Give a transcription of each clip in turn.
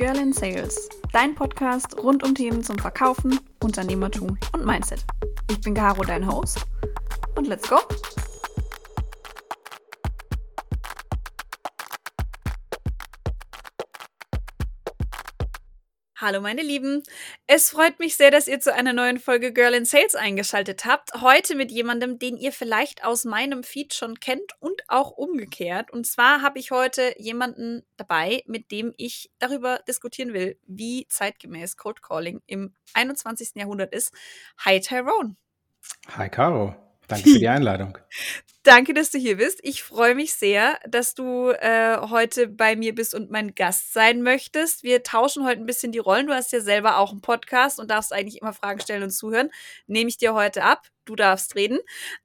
Girl in Sales, dein Podcast rund um Themen zum Verkaufen, Unternehmertum und Mindset. Ich bin Caro, dein Host. Und let's go! Hallo meine Lieben, es freut mich sehr, dass ihr zu einer neuen Folge Girl in Sales eingeschaltet habt. Heute mit jemandem, den ihr vielleicht aus meinem Feed schon kennt und auch umgekehrt. Und zwar habe ich heute jemanden dabei, mit dem ich darüber diskutieren will, wie zeitgemäß Cold Calling im 21. Jahrhundert ist. Hi Tyrone. Hi Caro. Danke für die Einladung. Danke, dass du hier bist. Ich freue mich sehr, dass du äh, heute bei mir bist und mein Gast sein möchtest. Wir tauschen heute ein bisschen die Rollen. Du hast ja selber auch einen Podcast und darfst eigentlich immer Fragen stellen und zuhören. Nehme ich dir heute ab. Du darfst reden.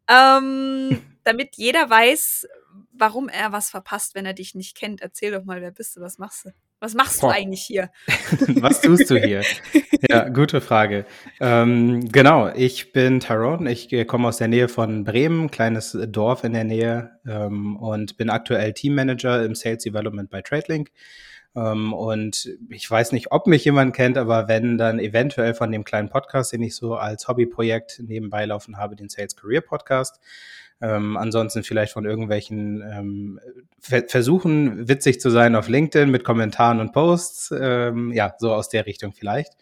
Ähm, damit jeder weiß, warum er was verpasst, wenn er dich nicht kennt. Erzähl doch mal, wer bist du? Was machst du? Was machst Boah. du eigentlich hier? Was tust du hier? ja, gute Frage. Ähm, genau, ich bin Tyrone. Ich äh, komme aus der Nähe von Bremen, kleines Dorf in der Nähe ähm, und bin aktuell Teammanager im Sales Development bei TradeLink. Ähm, und ich weiß nicht, ob mich jemand kennt, aber wenn, dann eventuell von dem kleinen Podcast, den ich so als Hobbyprojekt nebenbei laufen habe, den Sales Career Podcast. Ähm, ansonsten vielleicht von irgendwelchen ähm, Versuchen, witzig zu sein auf LinkedIn mit Kommentaren und Posts. Ähm, ja, so aus der Richtung vielleicht.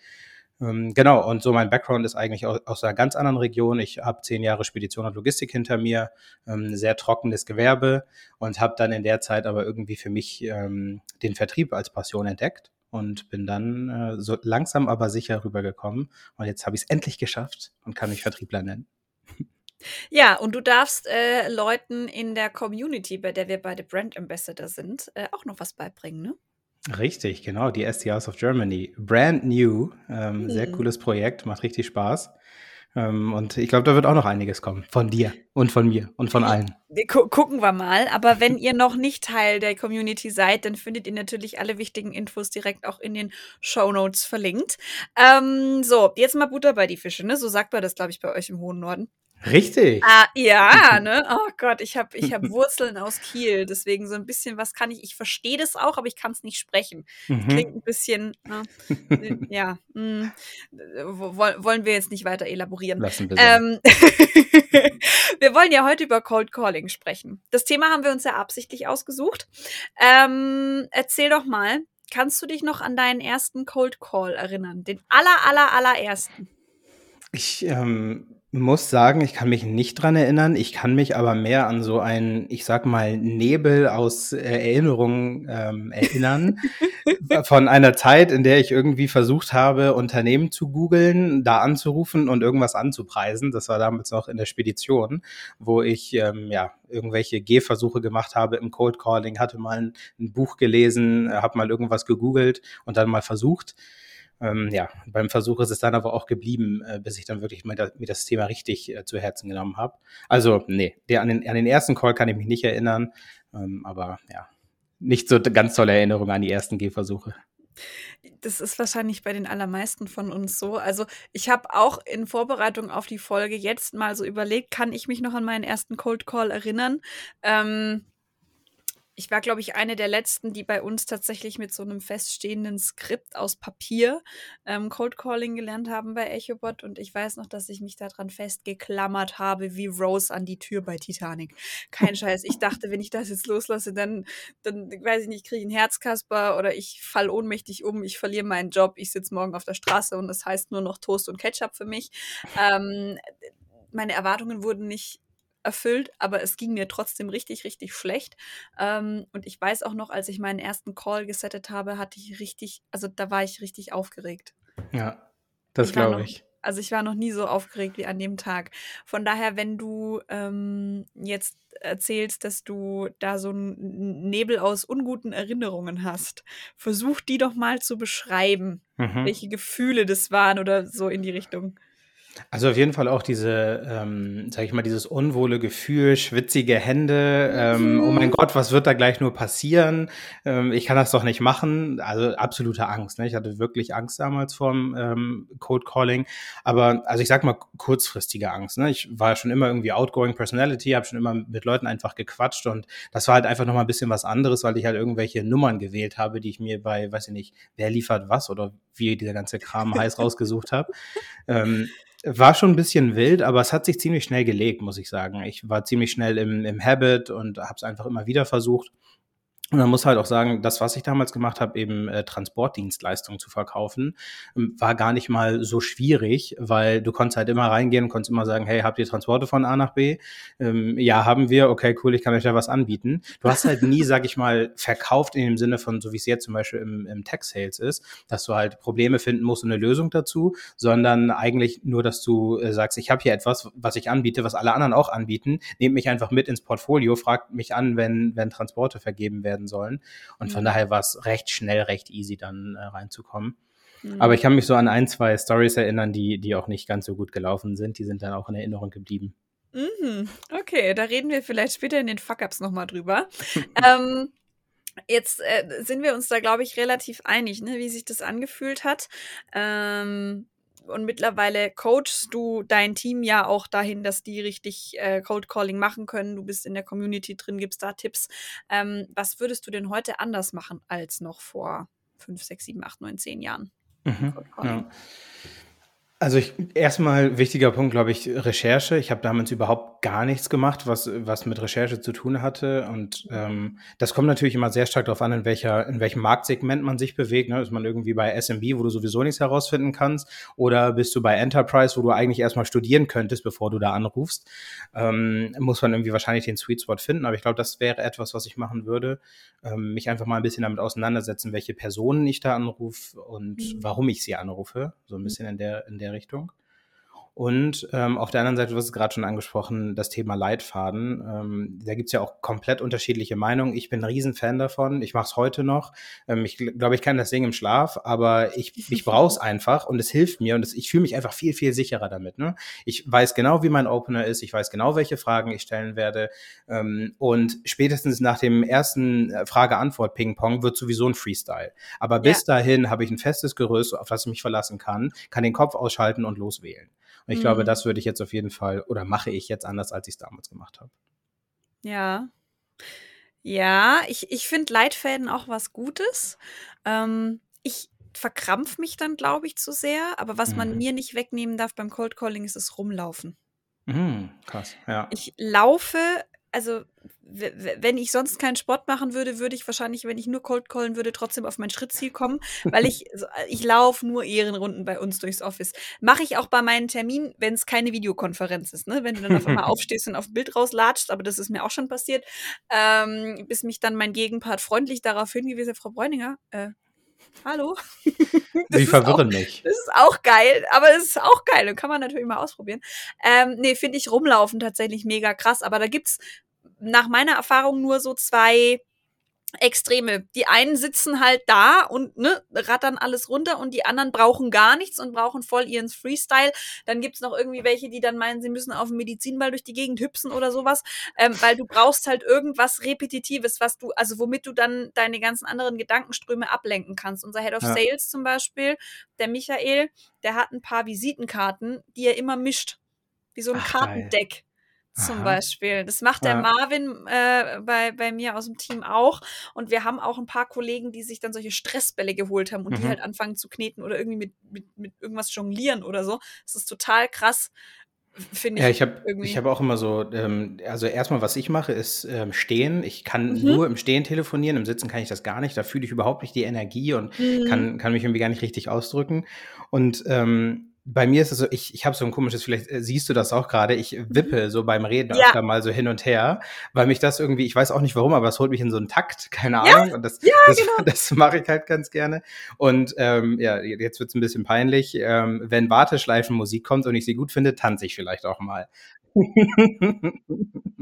Ähm, genau, und so mein Background ist eigentlich aus, aus einer ganz anderen Region. Ich habe zehn Jahre Spedition und Logistik hinter mir, ähm, sehr trockenes Gewerbe und habe dann in der Zeit aber irgendwie für mich ähm, den Vertrieb als Passion entdeckt und bin dann äh, so langsam aber sicher rübergekommen. Und jetzt habe ich es endlich geschafft und kann mich Vertriebler nennen. Ja, und du darfst äh, Leuten in der Community, bei der wir beide Brand Ambassador sind, äh, auch noch was beibringen, ne? Richtig, genau, die SDRs of Germany. Brand new, ähm, mhm. sehr cooles Projekt, macht richtig Spaß. Ähm, und ich glaube, da wird auch noch einiges kommen. Von dir und von mir und von allen. Gu gucken wir mal. Aber wenn ihr noch nicht Teil der Community seid, dann findet ihr natürlich alle wichtigen Infos direkt auch in den Show Notes verlinkt. Ähm, so, jetzt mal Butter bei die Fische, ne? So sagt man das, glaube ich, bei euch im hohen Norden. Richtig. Ah, ja, ne? Oh Gott, ich habe ich hab Wurzeln aus Kiel, deswegen so ein bisschen was kann ich. Ich verstehe das auch, aber ich kann es nicht sprechen. Mhm. Klingt ein bisschen, ne? ja. Mh, hm, wollen wir jetzt nicht weiter elaborieren. Lassen wir ähm, Wir wollen ja heute über Cold Calling sprechen. Das Thema haben wir uns ja absichtlich ausgesucht. Ähm, erzähl doch mal, kannst du dich noch an deinen ersten Cold Call erinnern? Den aller, aller, allerersten? Ich ähm, muss sagen, ich kann mich nicht dran erinnern. Ich kann mich aber mehr an so einen, ich sag mal, Nebel aus äh, Erinnerungen ähm, erinnern. von einer Zeit, in der ich irgendwie versucht habe, Unternehmen zu googeln, da anzurufen und irgendwas anzupreisen. Das war damals noch in der Spedition, wo ich ähm, ja irgendwelche Gehversuche gemacht habe im Cold Calling, hatte mal ein, ein Buch gelesen, äh, habe mal irgendwas gegoogelt und dann mal versucht ähm, ja, beim Versuch ist es dann aber auch geblieben, äh, bis ich dann wirklich da, mir das Thema richtig äh, zu Herzen genommen habe. Also, nee, der, an, den, an den ersten Call kann ich mich nicht erinnern, ähm, aber ja, nicht so ganz tolle Erinnerung an die ersten Gehversuche. Das ist wahrscheinlich bei den allermeisten von uns so. Also ich habe auch in Vorbereitung auf die Folge jetzt mal so überlegt, kann ich mich noch an meinen ersten Cold Call erinnern? Ähm, ich war, glaube ich, eine der letzten, die bei uns tatsächlich mit so einem feststehenden Skript aus Papier ähm, Cold Calling gelernt haben bei EchoBot. Und ich weiß noch, dass ich mich daran festgeklammert habe, wie Rose an die Tür bei Titanic. Kein Scheiß. Ich dachte, wenn ich das jetzt loslasse, dann, dann weiß ich nicht, kriege ich einen Herzkasper oder ich fall ohnmächtig um, ich verliere meinen Job, ich sitze morgen auf der Straße und das heißt nur noch Toast und Ketchup für mich. Ähm, meine Erwartungen wurden nicht erfüllt, aber es ging mir trotzdem richtig, richtig schlecht. Ähm, und ich weiß auch noch, als ich meinen ersten Call gesettet habe, hatte ich richtig, also da war ich richtig aufgeregt. Ja, das glaube ich. Also ich war noch nie so aufgeregt wie an dem Tag. Von daher, wenn du ähm, jetzt erzählst, dass du da so einen Nebel aus unguten Erinnerungen hast, versuch die doch mal zu beschreiben, mhm. welche Gefühle das waren oder so in die Richtung. Also auf jeden Fall auch diese, ähm, sage ich mal, dieses unwohle Gefühl, schwitzige Hände. Ähm, oh mein Mhm. Gott, was wird da gleich nur passieren? Ähm, ich kann das doch nicht machen. Also absolute Angst. Ne? Ich hatte wirklich Angst damals vorm ähm, Code Calling. Aber also ich sag mal kurzfristige Angst. Ne? Ich war schon immer irgendwie outgoing Personality, habe schon immer mit Leuten einfach gequatscht und das war halt einfach noch mal ein bisschen was anderes, weil ich halt irgendwelche Nummern gewählt habe, die ich mir bei, weiß ich nicht, wer liefert was oder wie dieser ganze Kram heiß rausgesucht habe. Ähm, war schon ein bisschen wild, aber es hat sich ziemlich schnell gelegt, muss ich sagen. Ich war ziemlich schnell im, im Habit und habe es einfach immer wieder versucht. Und man muss halt auch sagen, das, was ich damals gemacht habe, eben äh, Transportdienstleistungen zu verkaufen, ähm, war gar nicht mal so schwierig, weil du konntest halt immer reingehen und konntest immer sagen, hey, habt ihr Transporte von A nach B? Ähm, ja, haben wir. Okay, cool, ich kann euch da was anbieten. Du hast halt nie, sag ich mal, verkauft in dem Sinne von, so wie es jetzt zum Beispiel im, im Tech-Sales ist, dass du halt Probleme finden musst und eine Lösung dazu, sondern eigentlich nur, dass du äh, sagst, ich habe hier etwas, was ich anbiete, was alle anderen auch anbieten, nehmt mich einfach mit ins Portfolio, fragt mich an, wenn, wenn Transporte vergeben werden sollen. Und von Mhm. daher war es recht schnell, recht easy dann äh, reinzukommen. Mhm. Aber ich kann mich so an ein, zwei Stories erinnern, die, die auch nicht ganz so gut gelaufen sind. Die sind dann auch in Erinnerung geblieben. Mhm. Okay, da reden wir vielleicht später in den Fuck-Ups nochmal drüber. ähm, jetzt äh, sind wir uns da, glaube ich, relativ einig, ne, wie sich das angefühlt hat. Ähm, und mittlerweile coachst du dein Team ja auch dahin, dass die richtig äh, Cold Calling machen können. Du bist in der Community drin, gibst da Tipps. Ähm, was würdest du denn heute anders machen als noch vor fünf, sechs, sieben, acht, neun, zehn Jahren? Mhm, ja. Also ich, erstmal wichtiger Punkt, glaube ich, Recherche. Ich habe damals überhaupt gar nichts gemacht, was, was mit Recherche zu tun hatte. Und ähm, das kommt natürlich immer sehr stark darauf an, in, welcher, in welchem Marktsegment man sich bewegt. Ne? Ist man irgendwie bei SMB, wo du sowieso nichts herausfinden kannst, oder bist du bei Enterprise, wo du eigentlich erstmal studieren könntest, bevor du da anrufst. Ähm, muss man irgendwie wahrscheinlich den Sweet Spot finden. Aber ich glaube, das wäre etwas, was ich machen würde. Ähm, mich einfach mal ein bisschen damit auseinandersetzen, welche Personen ich da anrufe und Mhm. warum ich sie anrufe. So ein bisschen in der, in der Richtung. Und ähm, auf der anderen Seite, du hast es gerade schon angesprochen, das Thema Leitfaden. Ähm, da gibt's ja auch komplett unterschiedliche Meinungen. Ich bin ein Riesenfan davon. Ich mache es heute noch. Ähm, ich gl- glaube, ich kann das Ding im Schlaf, aber ich, ich brauche es einfach und es hilft mir und es, ich fühle mich einfach viel, viel sicherer damit. Ne? Ich weiß genau, wie mein Opener ist. Ich weiß genau, welche Fragen ich stellen werde. Ähm, und spätestens nach dem ersten äh, Frage-Antwort-Ping-Pong wird sowieso ein Freestyle. Aber Ja. bis dahin habe ich ein festes Gerüst, auf das ich mich verlassen kann, kann den Kopf ausschalten und loswählen. Und ich glaube, Mhm. das würde ich jetzt auf jeden Fall oder mache ich jetzt anders, als ich es damals gemacht habe. Ja. Ja, ich, ich finde Leitfäden auch was Gutes. Ähm, ich verkrampf mich dann, glaube ich, zu sehr. Aber was man Mhm. mir nicht wegnehmen darf beim Cold Calling, ist das Rumlaufen. Mhm, krass, ja. Ich laufe, also wenn ich sonst keinen Sport machen würde, würde ich wahrscheinlich, wenn ich nur Cold Callen würde, trotzdem auf mein Schrittziel kommen, weil ich, ich laufe nur Ehrenrunden bei uns durchs Office. Mache ich auch bei meinen Terminen, wenn es keine Videokonferenz ist, ne? Wenn du dann auf einmal aufstehst und auf ein Bild rauslatschst, aber das ist mir auch schon passiert, ähm, bis mich dann mein Gegenpart freundlich darauf hingewiesen hat, Frau Bräuninger, äh, hallo? Das Sie ist auch- verwirren mich. das ist auch geil, aber es ist auch geil und kann man natürlich mal ausprobieren. Ähm, nee, finde ich rumlaufen tatsächlich mega krass, aber da gibt's nach meiner Erfahrung nur so zwei Extreme. Die einen sitzen halt da und ne, rattern alles runter und die anderen brauchen gar nichts und brauchen voll ihren Freestyle. Dann gibt's noch irgendwie welche, die dann meinen, sie müssen auf dem Medizinball durch die Gegend hüpsen oder sowas, ähm, weil du brauchst halt irgendwas Repetitives, was du, also womit du dann deine ganzen anderen Gedankenströme ablenken kannst. Unser Head of Ja. Sales zum Beispiel, der Michael, der hat ein paar Visitenkarten, die er immer mischt. Wie so ein Ach, geil. Zum Aha. Beispiel. Das macht der Ja. Marvin äh, bei, bei mir aus dem Team auch. Und wir haben auch ein paar Kollegen, die sich dann solche Stressbälle geholt haben und die Mhm. halt anfangen zu kneten oder irgendwie mit, mit, mit irgendwas jonglieren oder so. Das ist total krass, finde ich. Ja, ich habe hab auch immer so, ähm, also erstmal, was ich mache, ist ähm, stehen. Ich kann Mhm. nur im Stehen telefonieren, im Sitzen kann ich das gar nicht. Da fühle ich überhaupt nicht die Energie und Mhm. kann, kann mich irgendwie gar nicht richtig ausdrücken. Und ähm, bei mir ist es so, ich, ich habe so ein komisches, vielleicht äh, siehst du das auch gerade, ich wippe so beim Reden Mhm. Ja. öfter mal so hin und her, weil mich das irgendwie, ich weiß auch nicht warum, aber es holt mich in so einen Takt, keine Ja, Ahnung. Und das, ja, das, genau. das mache ich halt ganz gerne. Und ähm, ja, jetzt wird's ein bisschen peinlich. Ähm, wenn Warteschleifenmusik kommt und ich sie gut finde, tanze ich vielleicht auch mal.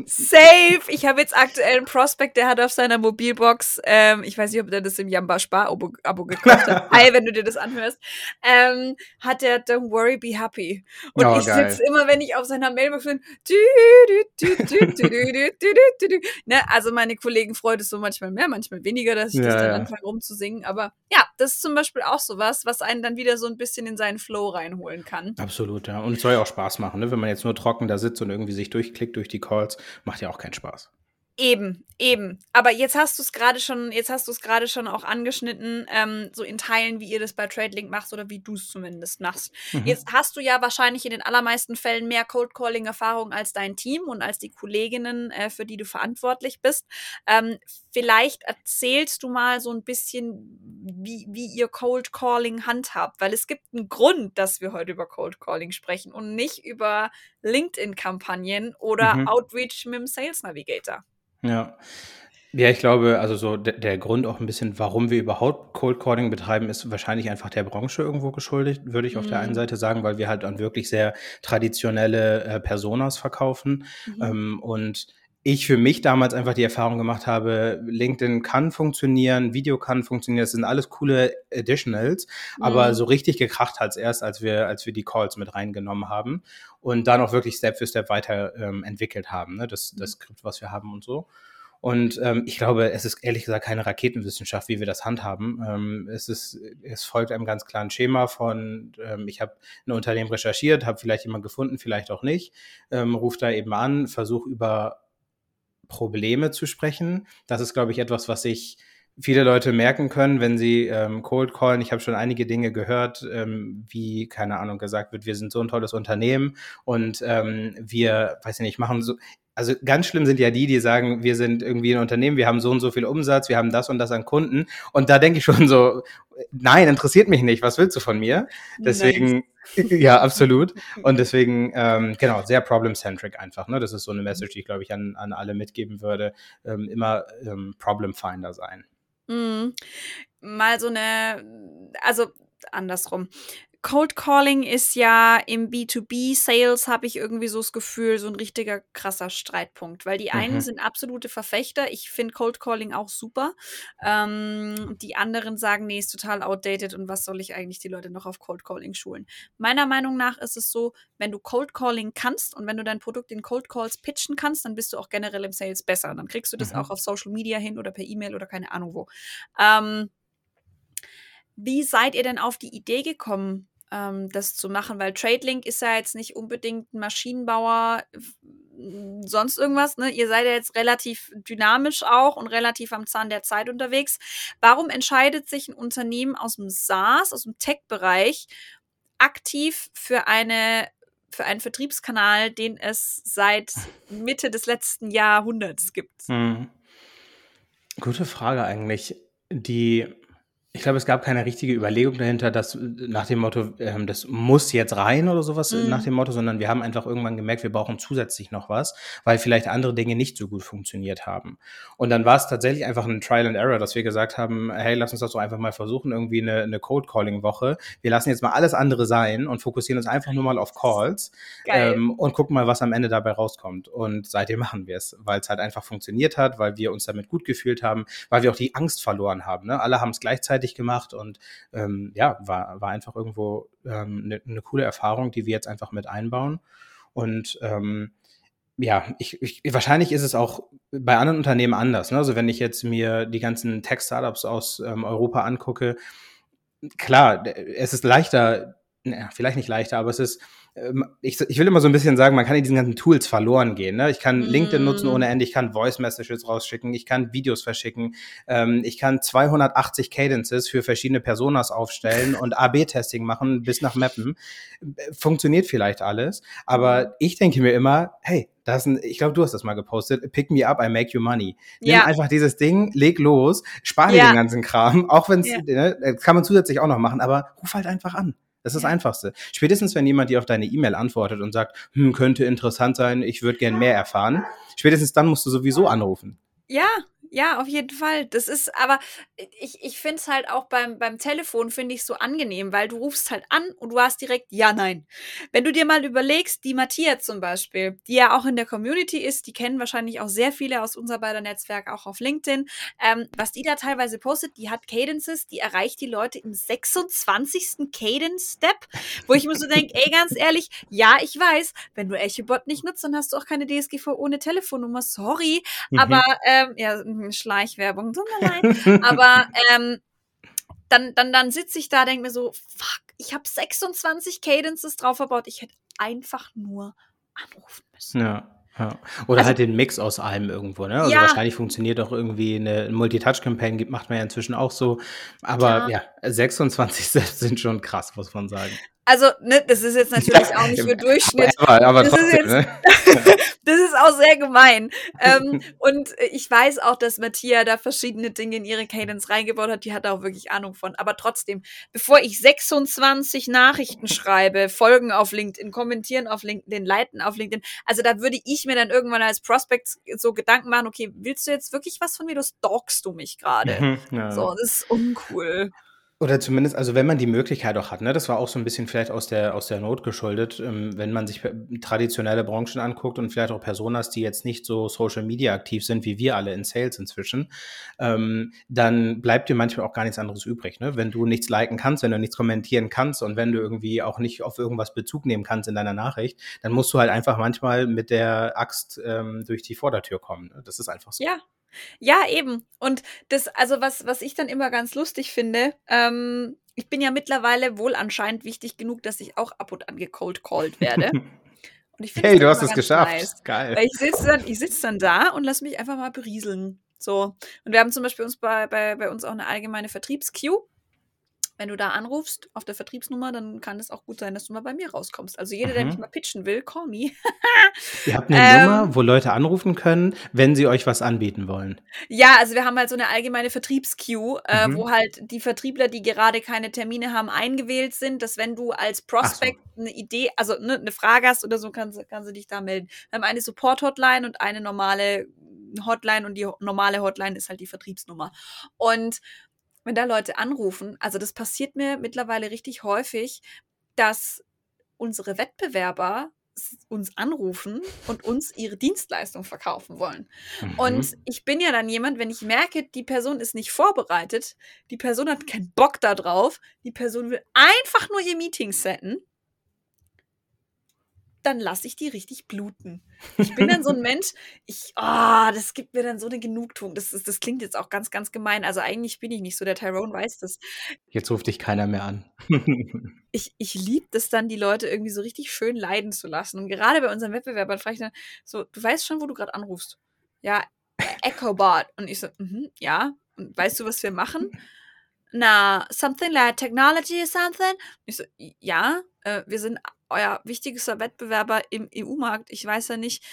Safe! Ich habe jetzt aktuell einen Prospect, der hat auf seiner Mobilbox, ähm, ich weiß nicht, ob der das im Jamba Spar-Abo Abo gekauft hat. Hi, wenn du dir das anhörst. Ähm, hat der Don't Worry, Be Happy. Und oh, ich sitze immer, wenn ich auf seiner Mailbox bin, ne, also meine Kollegen freut es so manchmal mehr, manchmal weniger, dass ich ja, das dann ja. anfange rumzusingen. Aber ja, das ist zum Beispiel auch sowas, was einen dann wieder so ein bisschen in seinen Flow reinholen kann. Absolut, ja. Und es soll ja auch Spaß machen, ne? wenn man jetzt nur trocken da sitzt und irgendwie sich durchklickt durch die Calls, macht ja auch keinen Spaß. Eben, eben. Aber jetzt hast du es gerade schon, jetzt hast du es gerade schon auch angeschnitten, ähm, so in Teilen, wie ihr das bei TradeLink machst oder wie du es zumindest machst. Mhm. Jetzt hast du ja wahrscheinlich in den allermeisten Fällen mehr Cold Calling Erfahrung als dein Team und als die Kolleginnen, äh, für die du verantwortlich bist. Ähm, vielleicht erzählst du mal so ein bisschen, wie, wie ihr Cold Calling handhabt, weil es gibt einen Grund, dass wir heute über Cold Calling sprechen und nicht über LinkedIn-Kampagnen oder mhm. Outreach mit dem Sales Navigator. Ja. Ja, ich glaube, also so der, der Grund auch ein bisschen, warum wir überhaupt Cold Calling betreiben, ist wahrscheinlich einfach der Branche irgendwo geschuldet, würde ich auf der einen mhm. Seite sagen, weil wir halt an wirklich sehr traditionelle äh, Personas verkaufen. Mhm. Ähm, und ich für mich damals einfach die Erfahrung gemacht habe, LinkedIn kann funktionieren, Video kann funktionieren, das sind alles coole Additionals, mhm. aber so richtig gekracht hat es erst, als wir, als wir die Calls mit reingenommen haben und dann auch wirklich Step für Step weiter ähm, entwickelt haben, ne? das, das Skript, was wir haben und so. Und ähm, ich glaube, es ist ehrlich gesagt keine Raketenwissenschaft, wie wir das handhaben. Ähm, es ist, es folgt einem ganz klaren Schema von, ähm, ich habe ein Unternehmen recherchiert, habe vielleicht jemanden gefunden, vielleicht auch nicht, ähm, rufe da eben an, versuche über Probleme zu sprechen. Das ist, glaube ich, etwas, was sich viele Leute merken können, wenn sie ähm, Cold Callen. Ich habe schon einige Dinge gehört, ähm, wie, keine Ahnung, gesagt wird, wir sind so ein tolles Unternehmen und ähm, wir, weiß ich nicht, machen so. Also ganz schlimm sind ja die, die sagen, wir sind irgendwie ein Unternehmen, wir haben so und so viel Umsatz, wir haben das und das an Kunden. Und da denke ich schon so, nein, interessiert mich nicht, was willst du von mir? Deswegen, ja, absolut. Und deswegen, ähm, genau, sehr problem-centric einfach. Ne? Das ist so eine Message, die ich, glaube ich, an, an alle mitgeben würde. Ähm, immer ähm, Problem-Finder sein. Mhm. Mal so eine, also andersrum. Cold Calling ist ja im B2B-Sales, habe ich irgendwie so das Gefühl, so ein richtiger krasser Streitpunkt, weil die einen mhm. sind absolute Verfechter. Ich finde Cold Calling auch super. Ähm, die anderen sagen, nee, ist total outdated und was soll ich eigentlich die Leute noch auf Cold Calling schulen? Meiner Meinung nach ist es so, wenn du Cold Calling kannst und wenn du dein Produkt in Cold Calls pitchen kannst, dann bist du auch generell im Sales besser. Dann kriegst du das mhm. auch auf Social Media hin oder per E-Mail oder keine Ahnung wo. Ähm, wie seid ihr denn auf die Idee gekommen, ähm, das zu machen, weil TradeLink ist ja jetzt nicht unbedingt ein Maschinenbauer, sonst irgendwas. Ne? Ihr seid ja jetzt relativ dynamisch auch und relativ am Zahn der Zeit unterwegs. Warum entscheidet sich ein Unternehmen aus dem SaaS, aus dem Tech-Bereich, aktiv für eine für einen Vertriebskanal, den es seit Mitte des letzten Jahrhunderts gibt? Hm. Gute Frage eigentlich. Die ich glaube, es gab keine richtige Überlegung dahinter, dass nach dem Motto, ähm, das muss jetzt rein oder sowas mhm. nach dem Motto, sondern wir haben einfach irgendwann gemerkt, wir brauchen zusätzlich noch was, weil vielleicht andere Dinge nicht so gut funktioniert haben. Und dann war es tatsächlich einfach ein Trial and Error, dass wir gesagt haben, hey, lass uns das doch einfach mal versuchen, irgendwie eine, eine Code-Calling-Woche. Wir lassen jetzt mal alles andere sein und fokussieren uns einfach nur mal auf Calls ähm, und gucken mal, was am Ende dabei rauskommt. Und seitdem machen wir es, weil es halt einfach funktioniert hat, weil wir uns damit gut gefühlt haben, weil wir auch die Angst verloren haben. Ne? Alle haben es gleichzeitig fertig gemacht und ähm, ja, war, war einfach irgendwo eine ähm, ne, ne coole Erfahrung, die wir jetzt einfach mit einbauen. Und ähm, ja, ich, ich, wahrscheinlich ist es auch bei anderen Unternehmen anders. Ne? Also wenn ich jetzt mir die ganzen Tech-Startups aus ähm, Europa angucke, klar, es ist leichter, na, vielleicht nicht leichter, aber es ist ähm, ich, ich will immer so ein bisschen sagen, man kann in diesen ganzen Tools verloren gehen. Ne? Ich kann mm. LinkedIn nutzen ohne Ende, ich kann Voice Messages rausschicken, ich kann Videos verschicken, ähm, ich kann 280 Cadences für verschiedene Personas aufstellen und AB-Testing machen bis nach Mappen. Funktioniert vielleicht alles, aber mhm. ich denke mir immer, hey, das ist ein, ich glaube, du hast das mal gepostet. Pick me up, I make you money. Nimm ja. einfach dieses Ding, leg los, spar dir ja. den ganzen Kram, auch wenn es, ja. ne, kann man zusätzlich auch noch machen, aber ruf halt einfach an. Das ist das Einfachste. Spätestens, wenn jemand dir auf deine E-Mail antwortet und sagt, hm, könnte interessant sein, ich würde gern mehr erfahren, spätestens dann musst du sowieso anrufen. Ja, Ja, auf jeden Fall. Das ist aber, ich, ich finde es halt auch beim, beim Telefon, finde ich so angenehm, weil du rufst halt an und du hast direkt Ja, Nein. Wenn du dir mal überlegst, die Matthias zum Beispiel, die ja auch in der Community ist, die kennen wahrscheinlich auch sehr viele aus unser beider Netzwerk, auch auf LinkedIn, ähm, was die da teilweise postet, die hat Cadences, die erreicht die Leute im 26. Cadence-Step, wo ich mir so denke, ey, ganz ehrlich, ja, ich weiß, wenn du EchoBot nicht nutzt, dann hast du auch keine DSGVO ohne Telefonnummer, sorry, mhm. aber ähm, ja, Schleichwerbung, mir leid. Aber ähm, dann, dann, dann sitze ich da, denke mir so, fuck, ich habe 26 Cadences drauf verbaut. Ich hätte einfach nur anrufen müssen. Ja. Ja. Oder also, halt den Mix aus allem irgendwo, ne? Also ja. wahrscheinlich funktioniert auch irgendwie eine Multitouch-Campaign, macht man ja inzwischen auch so. Aber ja, ja 26 selbst sind schon krass, muss man sagen. Also, ne, das ist jetzt natürlich ja, auch nicht für Durchschnitt. Aber, aber das, trotzdem, ist jetzt, ne? das ist auch sehr gemein. ähm, und ich weiß auch, dass Matthias da verschiedene Dinge in ihre Cadence reingebaut hat. Die hat auch wirklich Ahnung von. Aber trotzdem, bevor ich 26 Nachrichten schreibe, folgen auf LinkedIn, kommentieren auf LinkedIn, leiten auf LinkedIn, also da würde ich mir dann irgendwann als Prospect so Gedanken machen, okay, willst du jetzt wirklich was von mir? Du stalkst du mich gerade. Mhm, ja. So, das ist uncool. Oder zumindest, also wenn man die Möglichkeit auch hat, ne, das war auch so ein bisschen vielleicht aus der, aus der Not geschuldet, ähm, wenn man sich traditionelle Branchen anguckt und vielleicht auch Personas, die jetzt nicht so Social Media aktiv sind, wie wir alle in Sales inzwischen, ähm, dann bleibt dir manchmal auch gar nichts anderes übrig. Ne? Wenn du nichts liken kannst, wenn du nichts kommentieren kannst und wenn du irgendwie auch nicht auf irgendwas Bezug nehmen kannst in deiner Nachricht, dann musst du halt einfach manchmal mit der Axt ähm, durch die Vordertür kommen. Ne? Das ist einfach so. Ja, ja, eben. Und das, also was, was ich dann immer ganz lustig finde, ähm, ich bin ja mittlerweile wohl anscheinend wichtig genug, dass ich auch ab und an gecold called werde. Und ich hey, du hast es geschafft. Nice, Geil. Weil ich sitze dann, ich sitz dann da und lass mich einfach mal berieseln. So. Und wir haben zum Beispiel uns bei, bei, bei uns auch eine allgemeine Vertriebsqueue wenn du da anrufst auf der Vertriebsnummer, dann kann es auch gut sein, dass du mal bei mir rauskommst. Also jeder, mhm. der mich mal pitchen will, call me. Ihr habt eine ähm, Nummer, wo Leute anrufen können, wenn sie euch was anbieten wollen. Ja, also wir haben halt so eine allgemeine Vertriebsqueue, äh, mhm. wo halt die Vertriebler, die gerade keine Termine haben, eingewählt sind, dass wenn du als Prospect so. eine Idee, also ne, eine Frage hast oder so, kannst, kannst du dich da melden. Wir haben eine Support-Hotline und eine normale Hotline und die normale Hotline ist halt die Vertriebsnummer. Und wenn da Leute anrufen, also das passiert mir mittlerweile richtig häufig, dass unsere Wettbewerber uns anrufen und uns ihre Dienstleistung verkaufen wollen. Mhm. Und ich bin ja dann jemand, wenn ich merke, die Person ist nicht vorbereitet, die Person hat keinen Bock darauf, die Person will einfach nur ihr Meeting setten, dann lasse ich die richtig bluten. Ich bin dann so ein Mensch, ich, oh, das gibt mir dann so eine Genugtuung. Das, das, das klingt jetzt auch ganz, ganz gemein. Also eigentlich bin ich nicht so, der Tyrone weiß das. Jetzt ruft dich keiner mehr an. ich ich liebe das dann, die Leute irgendwie so richtig schön leiden zu lassen. Und gerade bei unseren Wettbewerbern frage ich dann so, du weißt schon, wo du gerade anrufst. Ja, EchoBot. Und ich so, mm ja. Und weißt du, was wir machen? Na, something like technology or something? Und ich so, ja, äh, wir sind euer wichtigster Wettbewerber im EU-Markt. Ich weiß ja nicht.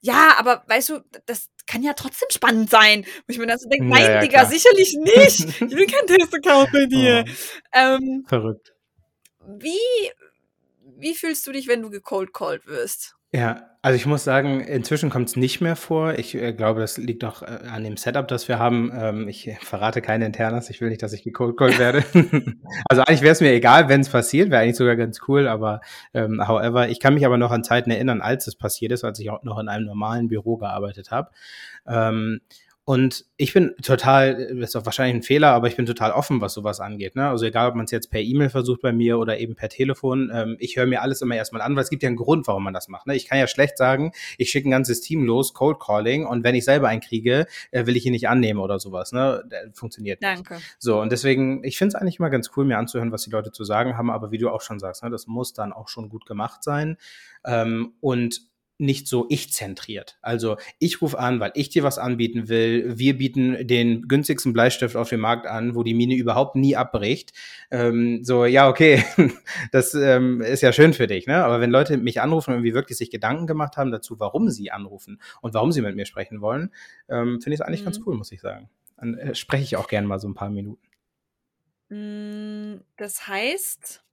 Ja, aber weißt du, das kann ja trotzdem spannend sein. Wo ich mir dann so denke, nein, ja, Digga, klar. sicherlich nicht. Ich will kein Test-Account bei dir. Oh. Ähm, Verrückt. Wie, wie fühlst du dich, wenn du gecold called wirst? Ja, also ich muss sagen, inzwischen kommt es nicht mehr vor. Ich äh, glaube, das liegt auch äh, an dem Setup, das wir haben. Ähm, ich verrate keine Internas. Ich will nicht, dass ich gecold werde. also eigentlich wäre es mir egal, wenn es passiert. Wäre eigentlich sogar ganz cool. Aber ähm, however, ich kann mich aber noch an Zeiten erinnern, als es passiert ist, als ich auch noch in einem normalen Büro gearbeitet habe. Ähm, und ich bin total, das ist auch wahrscheinlich ein Fehler, aber ich bin total offen, was sowas angeht. Ne? Also egal, ob man es jetzt per E-Mail versucht bei mir oder eben per Telefon, ähm, ich höre mir alles immer erstmal an, weil es gibt ja einen Grund, warum man das macht. Ne? Ich kann ja schlecht sagen, ich schicke ein ganzes Team los, Cold Calling, und wenn ich selber einen kriege, äh, will ich ihn nicht annehmen oder sowas. Ne? Funktioniert nicht. Danke. So, und deswegen, ich finde es eigentlich immer ganz cool, mir anzuhören, was die Leute zu sagen haben, aber wie du auch schon sagst, ne, das muss dann auch schon gut gemacht sein. Ähm, und nicht so ich-zentriert. Also ich rufe an, weil ich dir was anbieten will. Wir bieten den günstigsten Bleistift auf dem Markt an, wo die Mine überhaupt nie abbricht. Ähm, so, ja, okay, das ähm, ist ja schön für dich, ne? Aber wenn Leute mich anrufen und irgendwie wirklich sich Gedanken gemacht haben dazu, warum sie anrufen und warum sie mit mir sprechen wollen, ähm, finde ich es eigentlich mhm. ganz cool, muss ich sagen. Dann äh, spreche ich auch gerne mal so ein paar Minuten. Mm, das heißt,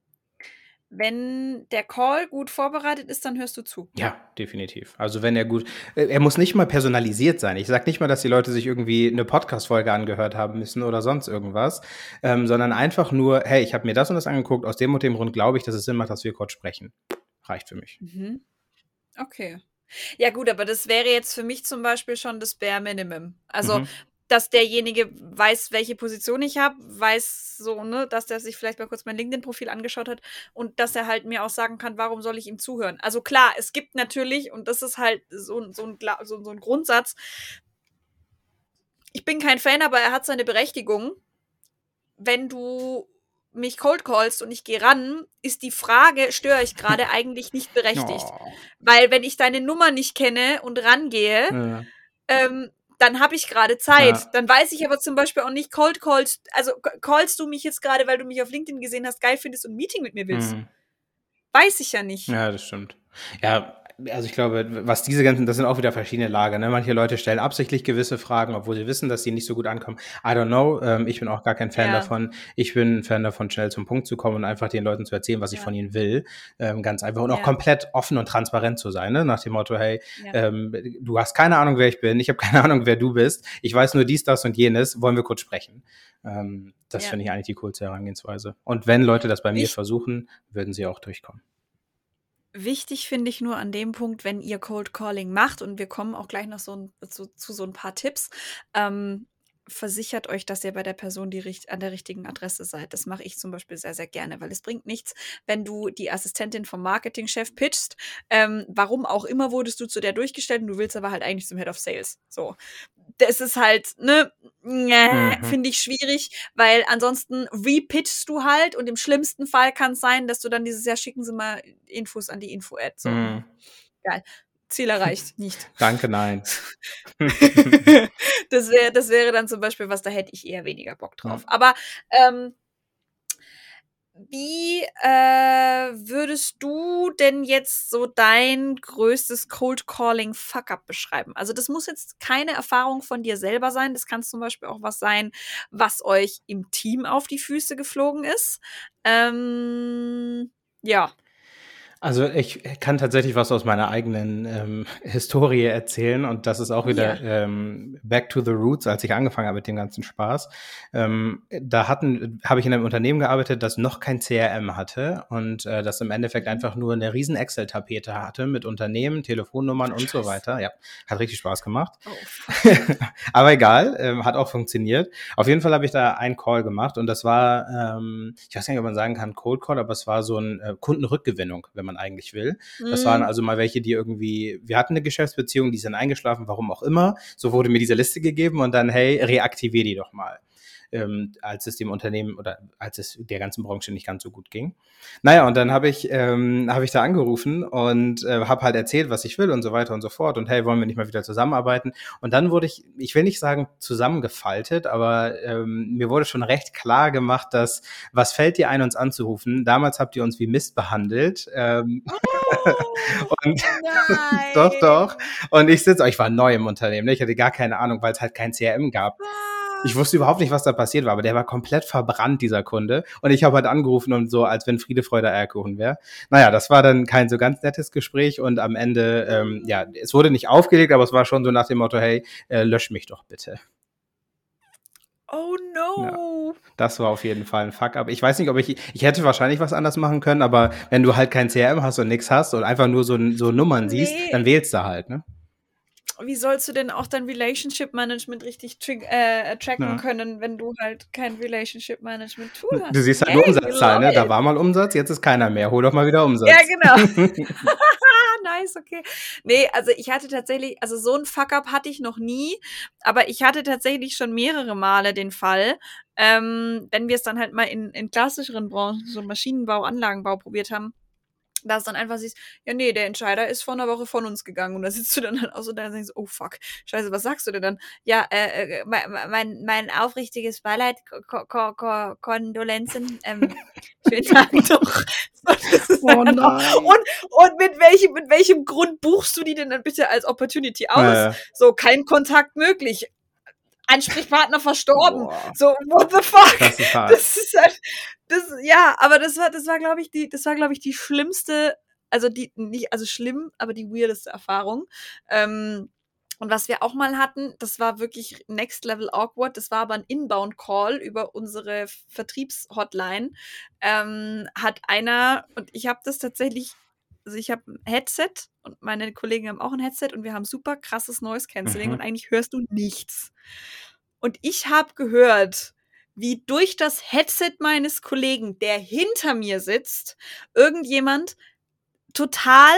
wenn der Call gut vorbereitet ist, dann hörst du zu. Ja, definitiv. Also wenn er gut, äh, er muss nicht mal personalisiert sein. Ich sage nicht mal, dass die Leute sich irgendwie eine Podcast-Folge angehört haben müssen oder sonst irgendwas, ähm, sondern einfach nur, hey, ich habe mir das und das angeguckt, aus dem und dem Grund glaube ich, dass es Sinn macht, dass wir kurz sprechen. Reicht für mich. Mhm. Okay. Ja gut, aber das wäre jetzt für mich zum Beispiel schon das Bare Minimum. Also mhm dass derjenige weiß, welche Position ich habe, weiß so, ne, dass der sich vielleicht mal kurz mein LinkedIn-Profil angeschaut hat und dass er halt mir auch sagen kann, warum soll ich ihm zuhören. Also klar, es gibt natürlich, und das ist halt so, so, ein, so, so ein Grundsatz, ich bin kein Fan, aber er hat seine Berechtigung. Wenn du mich cold callst und ich gehe ran, ist die Frage, störe ich gerade eigentlich nicht berechtigt. Oh. Weil wenn ich deine Nummer nicht kenne und rangehe, ja. ähm, dann habe ich gerade Zeit. Ja. Dann weiß ich aber zum Beispiel auch nicht, cold callst, also callst du mich jetzt gerade, weil du mich auf LinkedIn gesehen hast, geil findest und ein Meeting mit mir willst. Mhm. Weiß ich ja nicht. Ja, das stimmt. Ja, also ich glaube, was diese ganzen, das sind auch wieder verschiedene Lager. Ne? Manche Leute stellen absichtlich gewisse Fragen, obwohl sie wissen, dass sie nicht so gut ankommen. I don't know. Ähm, ich bin auch gar kein Fan ja. davon. Ich bin ein Fan davon, schnell zum Punkt zu kommen und einfach den Leuten zu erzählen, was ja. ich von ihnen will. Ähm, ganz einfach. Und auch ja. komplett offen und transparent zu sein. Ne? Nach dem Motto, hey, ähm, du hast keine Ahnung, wer ich bin. Ich habe keine Ahnung, wer du bist. Ich weiß nur dies, das und jenes. Wollen wir kurz sprechen? Ähm, das finde ich eigentlich die coolste Herangehensweise. Und wenn Leute das bei mir ich versuchen, würden sie auch durchkommen. Wichtig finde ich nur an dem Punkt, wenn ihr Cold Calling macht, und wir kommen auch gleich noch so ein, zu, zu so ein paar Tipps, ähm, versichert euch, dass ihr bei der Person die, an der richtigen Adresse seid. Das mache ich zum Beispiel sehr, sehr gerne, weil es bringt nichts, wenn du die Assistentin vom Marketingchef pitchst. Ähm, warum auch immer wurdest du zu der durchgestellt und du willst aber halt eigentlich zum Head of Sales. So. Das ist halt, ne, mhm. finde ich schwierig, weil ansonsten repitchst du halt und im schlimmsten Fall kann es sein, dass du dann dieses Jahr schicken sie mal Infos an die Info-Ad. So. Mhm. Geil. Ziel erreicht, nicht. Danke, nein. das, wäre, das wäre dann zum Beispiel was, da hätte ich eher weniger Bock drauf. Ja. Aber ähm, wie äh, würdest du denn jetzt so dein größtes Cold Calling Fuck-up beschreiben? Also das muss jetzt keine Erfahrung von dir selber sein. Das kann zum Beispiel auch was sein, was euch im Team auf die Füße geflogen ist. Ähm, ja. Also ich kann tatsächlich was aus meiner eigenen ähm, Historie erzählen und das ist auch wieder ja. ähm, back to the roots, als ich angefangen habe mit dem ganzen Spaß. Ähm, da hatten, habe ich in einem Unternehmen gearbeitet, das noch kein CRM hatte und äh, das im Endeffekt einfach nur eine riesen Excel-Tapete hatte mit Unternehmen, Telefonnummern und so weiter. Ja, hat richtig Spaß gemacht. Oh. aber egal, ähm, hat auch funktioniert. Auf jeden Fall habe ich da einen Call gemacht und das war, ähm, ich weiß nicht, ob man sagen kann Cold Call, aber es war so ein äh, Kundenrückgewinnung, wenn man man eigentlich will. Mhm. Das waren also mal welche, die irgendwie, wir hatten eine Geschäftsbeziehung, die sind eingeschlafen, warum auch immer. So wurde mir diese Liste gegeben und dann, hey, reaktivier die doch mal ähm, als es dem Unternehmen oder als es der ganzen Branche nicht ganz so gut ging. Naja, und dann habe ich, ähm, hab ich da angerufen und äh, habe halt erzählt, was ich will und so weiter und so fort. Und hey, wollen wir nicht mal wieder zusammenarbeiten? Und dann wurde ich, ich will nicht sagen zusammengefaltet, aber ähm, mir wurde schon recht klar gemacht, dass, was fällt dir ein, uns anzurufen? Damals habt ihr uns wie Mist behandelt. Ähm, oh, und doch, doch. Und ich sitze, ich war neu im Unternehmen, ne? ich hatte gar keine Ahnung, weil es halt kein CRM gab. Ich wusste überhaupt nicht, was da passiert war, aber der war komplett verbrannt, dieser Kunde. Und ich habe halt angerufen und so, als wenn Friede, Freude, Eierkuchen wäre. Naja, das war dann kein so ganz nettes Gespräch und am Ende, ähm, ja, es wurde nicht aufgelegt, aber es war schon so nach dem Motto, hey, äh, lösch mich doch bitte. Oh no. Ja, das war auf jeden Fall ein Fuck-up. Ich weiß nicht, ob ich, ich hätte wahrscheinlich was anders machen können, aber wenn du halt kein CRM hast und nichts hast und einfach nur so, so Nummern nee. siehst, dann wählst du halt, ne? Wie sollst du denn auch dein Relationship Management richtig äh, tracken ja. können, wenn du halt kein Relationship Management Tool hast? Du siehst halt nur Umsatzzahlen, ne? Da war mal Umsatz, jetzt ist keiner mehr. Hol doch mal wieder Umsatz. Ja, genau. nice, okay. Nee, also ich hatte tatsächlich, also so ein Fuck-up hatte ich noch nie, aber ich hatte tatsächlich schon mehrere Male den Fall, ähm, wenn wir es dann halt mal in, in klassischeren Branchen, so Maschinenbau, Anlagenbau probiert haben, dass dann einfach siehst, ja, nee, der Entscheider ist vor einer Woche von uns gegangen. Und da sitzt du dann halt auch so da und denkst, oh fuck, scheiße, was sagst du denn dann? Ja, äh, äh mein, mein aufrichtiges Beileid, Ko Ko Ko Kondolenzen, ähm, schönen Tag doch. oh. Und, und mit welchem, mit welchem Grund buchst du die denn dann bitte als Opportunity aus? Ja. So, kein Kontakt möglich. Ansprechpartner verstorben. Boah. So, what the fuck? Das ist, das ist halt, das, ja, aber das war, das war, glaube ich, die, das war, glaube ich, die schlimmste, also die, nicht, also schlimm, aber die weirdeste Erfahrung. Ähm, und was wir auch mal hatten, das war wirklich next level awkward. Das war aber ein Inbound Call über unsere Vertriebshotline. Ähm, hat einer und ich habe das tatsächlich, also ich habe ein Headset und meine Kollegen haben auch ein Headset und wir haben super krasses Noise Cancelling Mhm. und eigentlich hörst du nichts. Und ich habe gehört, wie durch das Headset meines Kollegen, der hinter mir sitzt, irgendjemand total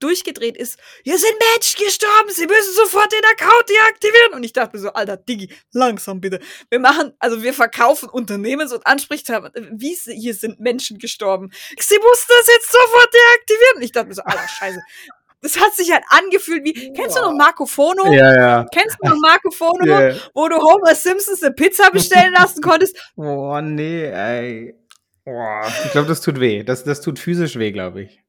durchgedreht ist. Hier sind Menschen gestorben, sie müssen sofort den Account deaktivieren. Und ich dachte mir so, alter Diggi, langsam bitte. Wir machen, also wir verkaufen Unternehmens- und Ansprechpartner. Wie hier sind Menschen gestorben. Sie mussten das jetzt sofort deaktivieren. Und ich dachte mir so, alter Scheiße. Das hat sich halt angefühlt wie, kennst du noch Marco Fono? Ja, ja. Kennst du noch Marco Fono, Yeah. wo du Homer Simpsons eine Pizza bestellen lassen konntest? Oh, nee, ey. Boah. Ich glaube, das tut weh. Das, das tut physisch weh, glaube ich.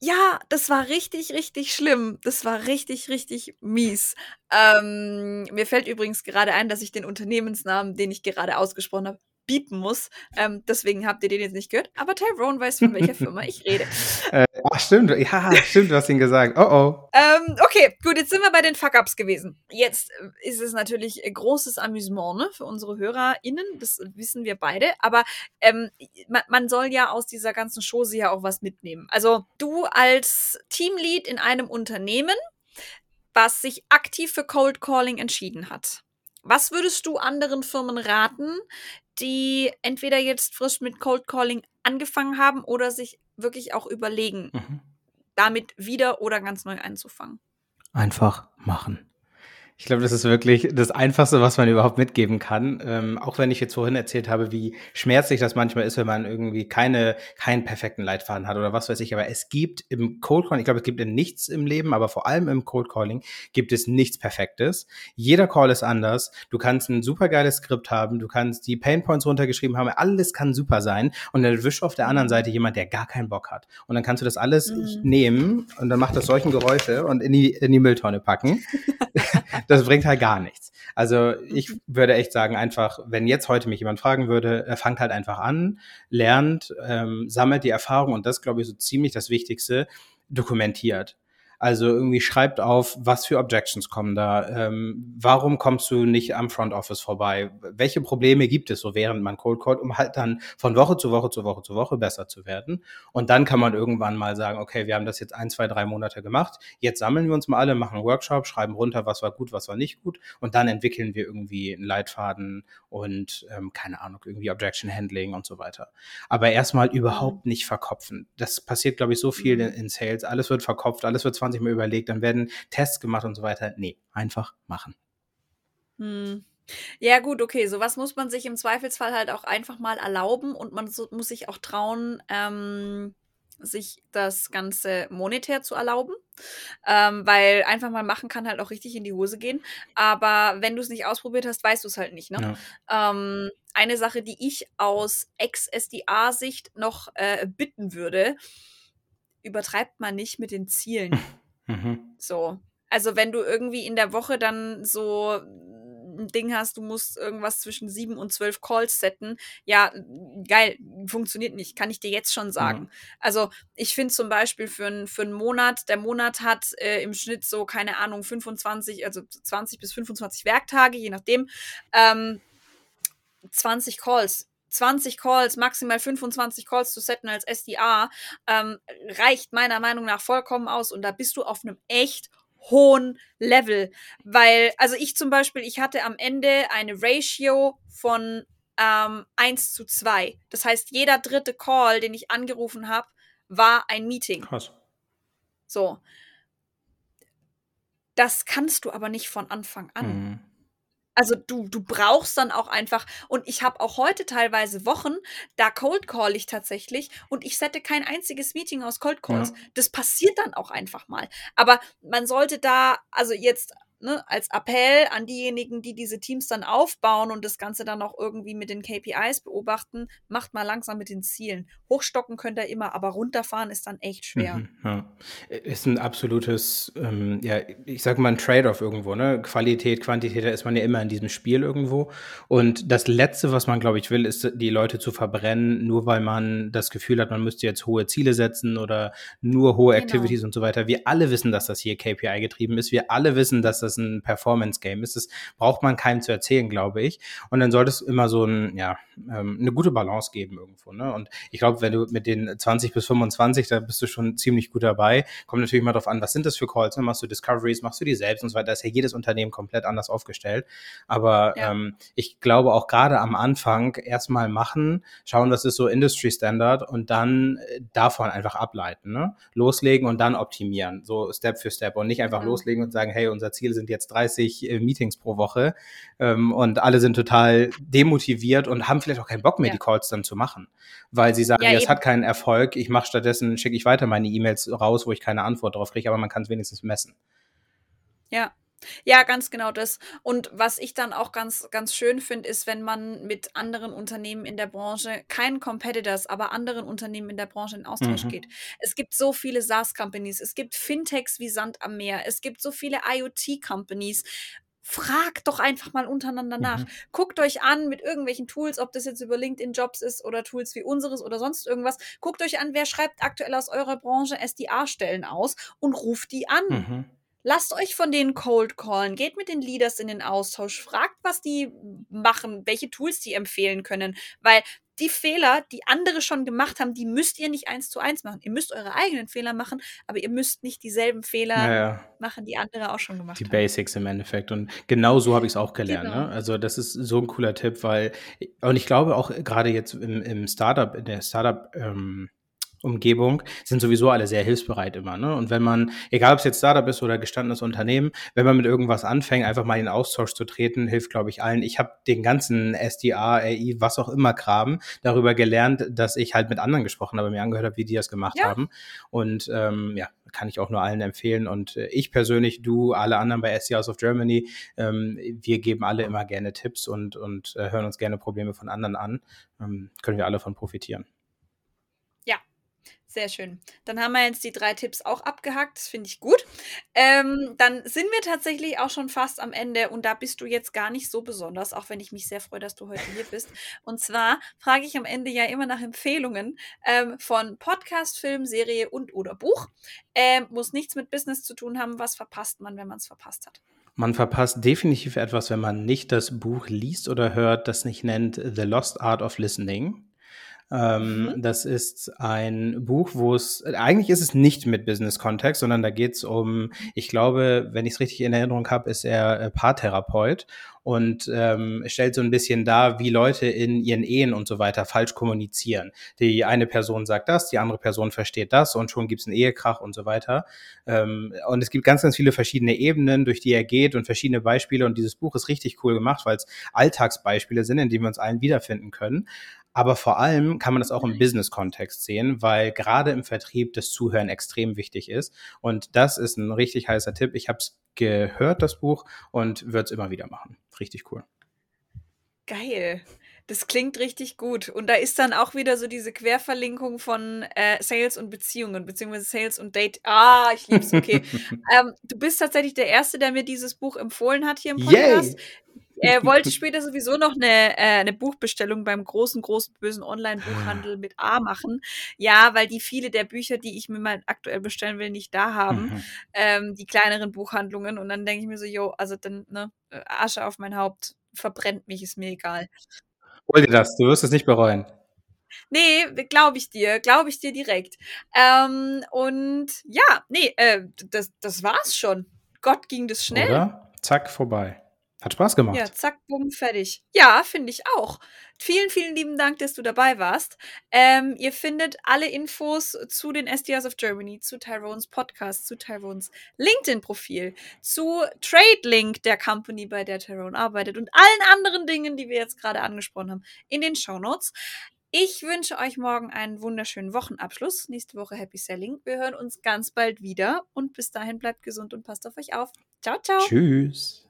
Ja, das war richtig, richtig schlimm. Das war richtig, richtig mies. Ähm, mir fällt übrigens gerade ein, dass ich den Unternehmensnamen, den ich gerade ausgesprochen habe, biepen muss. Ähm, deswegen habt ihr den jetzt nicht gehört. Aber Tyrone weiß, von welcher Firma ich rede. Äh, ach, stimmt. Ja, stimmt, du hast ihn gesagt. Oh, oh. Ähm, okay, gut, jetzt sind wir bei den Fuck-Ups gewesen. Jetzt äh, ist es natürlich großes Amüsement ne, für unsere HörerInnen, das wissen wir beide, aber ähm, man, man soll ja aus dieser ganzen Chose ja auch was mitnehmen. Also du als Teamlead in einem Unternehmen, was sich aktiv für Cold Calling entschieden hat. Was würdest du anderen Firmen raten, die entweder jetzt frisch mit Cold Calling angefangen haben oder sich wirklich auch überlegen, Mhm. damit wieder oder ganz neu einzufangen? Einfach machen. Ich glaube, das ist wirklich das Einfachste, was man überhaupt mitgeben kann. Ähm, auch wenn ich jetzt vorhin erzählt habe, wie schmerzlich das manchmal ist, wenn man irgendwie keine, keinen perfekten Leitfaden hat oder was weiß ich. Aber es gibt im Cold Calling, ich glaube, es gibt in nichts im Leben, aber vor allem im Cold Calling gibt es nichts Perfektes. Jeder Call ist anders. Du kannst ein super geiles Skript haben. Du kannst die Pain Points runtergeschrieben haben. Alles kann super sein. Und dann erwischt auf der anderen Seite jemand, der gar keinen Bock hat. Und dann kannst du das alles Mhm. nehmen und dann macht das solchen Geräusche und in die, in die Mülltonne packen das bringt halt gar nichts. Also ich würde echt sagen, einfach, wenn jetzt heute mich jemand fragen würde, er fangt halt einfach an, lernt, ähm, sammelt die Erfahrung und das, glaube ich, so ziemlich das Wichtigste, dokumentiert. Also irgendwie schreibt auf, was für Objections kommen da, ähm, warum kommst du nicht am Front Office vorbei, welche Probleme gibt es so, während man Cold Callt, um halt dann von Woche zu Woche zu Woche zu Woche besser zu werden. Und dann kann man irgendwann mal sagen, okay, wir haben das jetzt ein, zwei, drei Monate gemacht, jetzt sammeln wir uns mal alle, machen einen Workshop, schreiben runter, was war gut, was war nicht gut und dann entwickeln wir irgendwie einen Leitfaden und ähm, keine Ahnung, irgendwie Objection Handling und so weiter. Aber erstmal überhaupt nicht verkopfen. Das passiert, glaube ich, so viel in, in Sales. Alles wird verkopft, alles wird 20 Mal überlegt, dann werden Tests gemacht und so weiter. Nee, einfach machen. Hm. Ja, gut, okay. Sowas muss man sich im Zweifelsfall halt auch einfach mal erlauben und man so, muss sich auch trauen, ähm, sich das Ganze monetär zu erlauben. Ähm, weil einfach mal machen kann halt auch richtig in die Hose gehen. Aber wenn du es nicht ausprobiert hast, weißt du es halt nicht. Ne? Ja. Ähm, eine Sache, die ich aus Ex-SDA-Sicht noch äh, bitten würde, übertreibt man nicht mit den Zielen. Mhm. So. Also wenn du irgendwie in der Woche dann so ein Ding hast, du musst irgendwas zwischen sieben und zwölf Calls setten, ja, geil, funktioniert nicht, kann ich dir jetzt schon sagen. Also ich finde zum Beispiel für, ein, für einen Monat, der Monat hat äh, im Schnitt so, keine Ahnung, 25, also 20 bis 25 Werktage, je nachdem, ähm, 20 Calls. 20 Calls, maximal 25 Calls zu setten als SDA, ähm, reicht meiner Meinung nach vollkommen aus. Und da bist du auf einem echt hohen Level. Weil, also ich zum Beispiel, ich hatte am Ende eine Ratio von ähm, 1 zu 2. Das heißt, jeder dritte Call, den ich angerufen habe, war ein Meeting. Krass. So. Das kannst du aber nicht von Anfang an. Mhm. Also du, du brauchst dann auch einfach, und ich habe auch heute teilweise Wochen, da Cold Call ich tatsächlich und ich sette kein einziges Meeting aus Cold Calls. Ja. Das passiert dann auch einfach mal. Aber man sollte da, also jetzt ne, als Appell an diejenigen, die diese Teams dann aufbauen und das Ganze dann auch irgendwie mit den KPIs beobachten, macht mal langsam mit den Zielen. Hochstocken könnt ihr immer, aber runterfahren ist dann echt schwer. Mhm, ja. Ist ein absolutes, ähm, ja, ich sag mal ein Trade-off irgendwo, ne? Qualität, Quantität, da ist man ja immer in diesem Spiel irgendwo. Und das Letzte, was man, glaube ich, will, ist, die Leute zu verbrennen, nur weil man das Gefühl hat, man müsste jetzt hohe Ziele setzen oder nur hohe genau. Activities und so weiter. Wir alle wissen, dass das hier KPI getrieben ist. Wir alle wissen, dass das ein Performance-Game ist. Das braucht man keinem zu erzählen, glaube ich. Und dann sollte es immer so ein, ja, ähm, eine gute Balance geben irgendwo. Ne? Und ich glaube, wenn du mit den 20 bis 25, da bist du schon ziemlich gut dabei. Kommt natürlich mal drauf an, was sind das für Calls? Ne? Machst du Discoveries, machst du die selbst und so weiter. Da ist ja jedes Unternehmen komplett anders aufgestellt. Aber ja. ähm, ich glaube auch gerade am Anfang erstmal machen, schauen, was ist so Industry Standard und dann äh, davon einfach ableiten. Ne? Loslegen und dann optimieren. So Step für Step und nicht einfach ja. loslegen und sagen, hey, unser Ziel sind jetzt 30 äh, Meetings pro Woche ähm, und alle sind total demotiviert und haben vielleicht auch keinen Bock mehr, ja. die Calls dann zu machen, weil sie sagen, ja, es hat keinen Erfolg, ich mache stattdessen, schicke ich weiter meine E-Mails raus, wo ich keine Antwort drauf kriege, aber man kann es wenigstens messen. Ja, ja, ganz genau das. Und was ich dann auch ganz, ganz schön finde, ist, wenn man mit anderen Unternehmen in der Branche, keinen Competitors, aber anderen Unternehmen in der Branche in Austausch mhm. geht. Es gibt so viele SaaS-Companies, es gibt Fintechs wie Sand am Meer, es gibt so viele IoT-Companies fragt doch einfach mal untereinander nach. Mhm. Guckt euch an mit irgendwelchen Tools, ob das jetzt über LinkedIn Jobs ist oder Tools wie unseres oder sonst irgendwas. Guckt euch an, wer schreibt aktuell aus eurer Branche SDA-Stellen aus und ruft die an. Mhm. Lasst euch von denen cold callen, geht mit den Leaders in den Austausch, fragt, was die machen, welche Tools die empfehlen können, weil die Fehler, die andere schon gemacht haben, die müsst ihr nicht eins zu eins machen. Ihr müsst eure eigenen Fehler machen, aber ihr müsst nicht dieselben Fehler naja. machen, die andere auch schon gemacht die haben. Die Basics im Endeffekt. Und genau so habe ich es auch gelernt. Genau. Ne? Also das ist so ein cooler Tipp, weil, und ich glaube auch gerade jetzt im, im Startup, in der Startup, ähm, Umgebung sind sowieso alle sehr hilfsbereit immer. Ne? Und wenn man, egal ob es jetzt Startup ist oder gestandenes Unternehmen, wenn man mit irgendwas anfängt, einfach mal in den Austausch zu treten, hilft, glaube ich, allen. Ich habe den ganzen SDA, AI, was auch immer Kram darüber gelernt, dass ich halt mit anderen gesprochen habe, mir angehört habe, wie die das gemacht ja. haben. Und ähm, ja, kann ich auch nur allen empfehlen. Und äh, ich persönlich, du, alle anderen bei SDAs of Germany, ähm, wir geben alle immer gerne Tipps und, und äh, hören uns gerne Probleme von anderen an. Ähm, können wir alle von profitieren. Sehr schön. Dann haben wir jetzt die drei Tipps auch abgehakt. Das finde ich gut. Ähm, dann sind wir tatsächlich auch schon fast am Ende und da bist du jetzt gar nicht so besonders, auch wenn ich mich sehr freue, dass du heute hier bist. Und zwar frage ich am Ende ja immer nach Empfehlungen ähm, von Podcast, Film, Serie und oder Buch. Ähm, muss nichts mit Business zu tun haben. Was verpasst man, wenn man es verpasst hat? Man verpasst definitiv etwas, wenn man nicht das Buch liest oder hört, das sich nennt The Lost Art of Listening ähm, mhm. Das ist ein Buch, wo es, eigentlich ist es nicht mit Business-Kontext, sondern da geht es um, ich glaube, wenn ich es richtig in Erinnerung habe, ist er äh, Paartherapeut und ähm, stellt so ein bisschen dar, wie Leute in ihren Ehen und so weiter falsch kommunizieren. Die eine Person sagt das, die andere Person versteht das und schon gibt es einen Ehekrach und so weiter. Ähm, und es gibt ganz, ganz viele verschiedene Ebenen, durch die er geht und verschiedene Beispiele. Und dieses Buch ist richtig cool gemacht, weil es Alltagsbeispiele sind, in denen wir uns allen wiederfinden können. Aber vor allem kann man das auch im Business-Kontext sehen, weil gerade im Vertrieb das Zuhören extrem wichtig ist. Und das ist ein richtig heißer Tipp. Ich habe es gehört, das Buch, und würde es immer wieder machen. Richtig cool. Geil. Das klingt richtig gut. Und da ist dann auch wieder so diese Querverlinkung von äh, Sales und Beziehungen, beziehungsweise Sales und Date. Ah, ich lieb's, okay. ähm, du bist tatsächlich der Erste, der mir dieses Buch empfohlen hat hier im Podcast. Yay. Er wollte später sowieso noch eine, äh, eine Buchbestellung beim großen, großen, bösen Online-Buchhandel mit A machen. Ja, weil die viele der Bücher, die ich mir mal aktuell bestellen will, nicht da haben. Mhm. Ähm, die kleineren Buchhandlungen. Und dann denke ich mir so, jo, also dann, ne, Asche auf mein Haupt, verbrennt mich, ist mir egal. Hol dir das, du wirst es nicht bereuen. Nee, glaube ich dir, glaube ich dir direkt. Ähm, und ja, nee, äh, das, das war's schon. Gott ging das schnell. Oder? Zack, vorbei. Hat Spaß gemacht. Ja, zack, bumm, fertig. Ja, finde ich auch. Vielen, vielen lieben Dank, dass du dabei warst. Ähm, ihr findet alle Infos zu den SDRs of Germany, zu Tyrones Podcast, zu Tyrones LinkedIn-Profil, zu TradeLink, der Company, bei der Tyrone arbeitet und allen anderen Dingen, die wir jetzt gerade angesprochen haben, in den Show Notes. Ich wünsche euch morgen einen wunderschönen Wochenabschluss. Nächste Woche Happy Selling. Wir hören uns ganz bald wieder und bis dahin bleibt gesund und passt auf euch auf. Ciao, ciao. Tschüss.